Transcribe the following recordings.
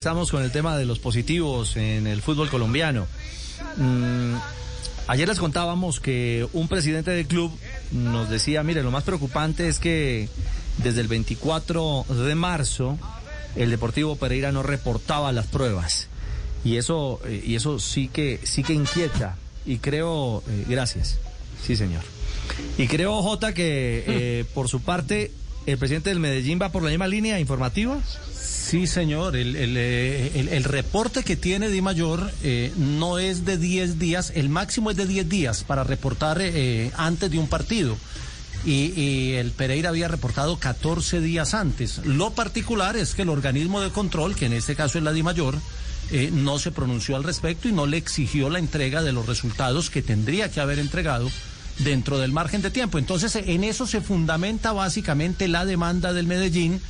Estamos con el tema de los positivos en el fútbol colombiano. Mm, ayer les contábamos que un presidente del club nos decía, mire, lo más preocupante es que desde el 24 de marzo el Deportivo Pereira no reportaba las pruebas. Y eso, eh, y eso sí que, sí que inquieta. Y creo, eh, gracias. Sí, señor. Y creo, Jota, que eh, por su parte el presidente del Medellín va por la misma línea informativa. Sí, señor. El, el, eh, el, reporte que tiene Di Mayor eh, no es de 10 días, el máximo es de 10 días para reportar eh, antes de un partido. Y, el Pereira había reportado 14 días antes. Lo particular es que el organismo de control, que en este caso es la Di Mayor, eh, no se pronunció al respecto y no le exigió la entrega de los resultados que tendría que haber entregado dentro del margen de tiempo. Entonces, en eso se fundamenta básicamente la demanda del Medellín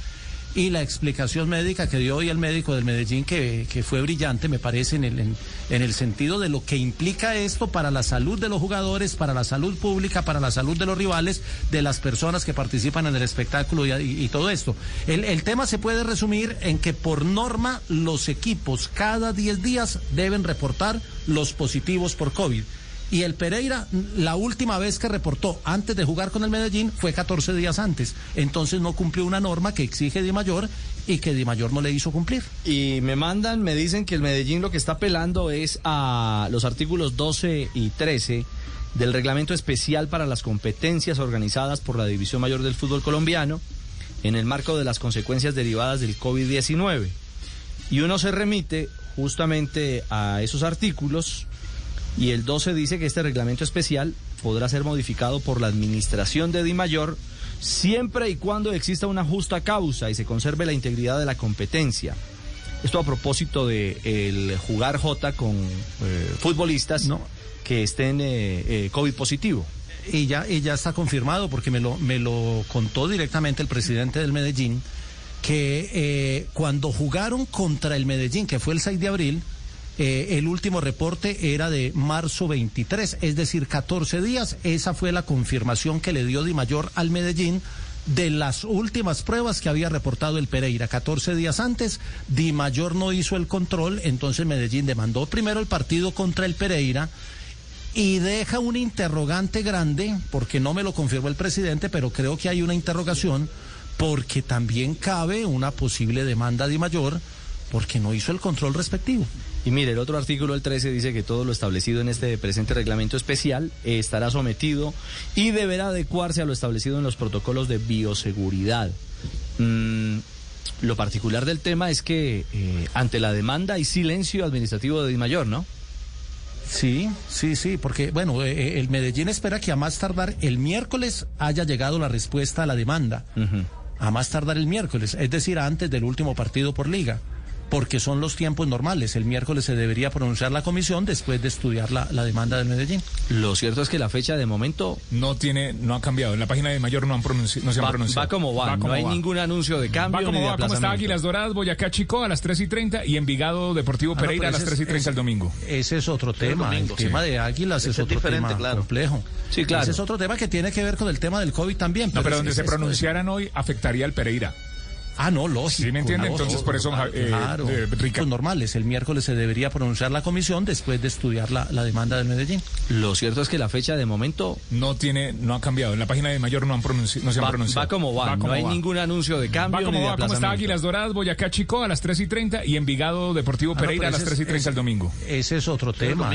y la explicación médica que dio hoy el médico del Medellín, que, que fue brillante, me parece, en el, en, el sentido de lo que implica esto para la salud de los jugadores, para la salud pública, para la salud de los rivales, de las personas que participan en el espectáculo y, y, y todo esto. El, el, tema se puede resumir en que por norma los equipos cada 10 días deben reportar los positivos por COVID. Y el Pereira, la última vez que reportó antes de jugar con el Medellín fue 14 días antes. Entonces no cumplió una norma que exige Di Mayor y que Di Mayor no le hizo cumplir. Y me mandan, me dicen que el Medellín lo que está apelando es a los artículos 12 y 13 del reglamento especial para las competencias organizadas por la División Mayor del Fútbol Colombiano en el marco de las consecuencias derivadas del COVID-19. Y uno se remite justamente a esos artículos y el 12 dice que este reglamento especial podrá ser modificado por la administración de Di Mayor siempre y cuando exista una justa causa y se conserve la integridad de la competencia. Esto a propósito de el jugar J con eh, futbolistas no. que estén eh, eh, COVID positivo. Y ya, y ya está confirmado porque me lo, me lo contó directamente el presidente del Medellín que cuando jugaron contra el Medellín, que fue el 6 de abril, eh, el último reporte era de marzo 23, es decir, 14 días. Esa fue la confirmación que le dio Di Mayor al Medellín de las últimas pruebas que había reportado el Pereira. 14 días antes, Di Mayor no hizo el control, entonces Medellín demandó primero el partido contra el Pereira y deja un interrogante grande, porque no me lo confirmó el presidente, pero creo que hay una interrogación, porque también cabe una posible demanda Di Mayor porque no hizo el control respectivo. Y mire, el otro artículo, el 13, dice que todo lo establecido en este presente reglamento especial estará sometido y deberá adecuarse a lo establecido en los protocolos de bioseguridad. Mm, lo particular del tema es que eh, ante la demanda hay silencio administrativo de Di Mayor, ¿no? Sí, sí, sí, porque bueno, eh, el Medellín espera que a más tardar el miércoles haya llegado la respuesta a la demanda. Uh -huh. A más tardar el miércoles, es decir, antes del último partido por liga porque son los tiempos normales. El miércoles se debería pronunciar la comisión después de estudiar la, la, demanda del Medellín. Lo cierto es que la fecha de momento no tiene, no ha cambiado. En la página de Mayor no han pronunci no se va, han pronunciado. Va como va, va como no hay va. ningún anuncio de cambio. Va como ni de va, como está Águilas Doradas, Boyacá Chico a las 3 y 30 y Envigado Deportivo Pereira ah, no, a las 3 y 30 ese, el domingo. Ese es otro tema. El, domingo, el sí. tema de Águilas ese es otro tema claro. complejo. Sí, claro. Ese es otro tema que tiene que ver con el tema del COVID también. Pero, no, pero donde es, se pronunciaran hoy afectaría al Pereira. Ah, no, lógico. ¿Sí me entiende? Entonces, por eso, claro, eh, claro. Eh, Rica... normales. El miércoles se debería pronunciar la comisión después de estudiar la, la, demanda del Medellín. Lo cierto es que la fecha de momento no tiene, no ha cambiado. En la página de Mayor no han pronunci no se va, han pronunciado. Va como va. va como no hay va. ningún anuncio de cambio. Va como ni de va. Como está Águilas Doradas, Boyacá Chico a las 3 y 30 y Envigado Deportivo Pereira ah, no, a las 3 y 30 es, el domingo. Ese es otro tema.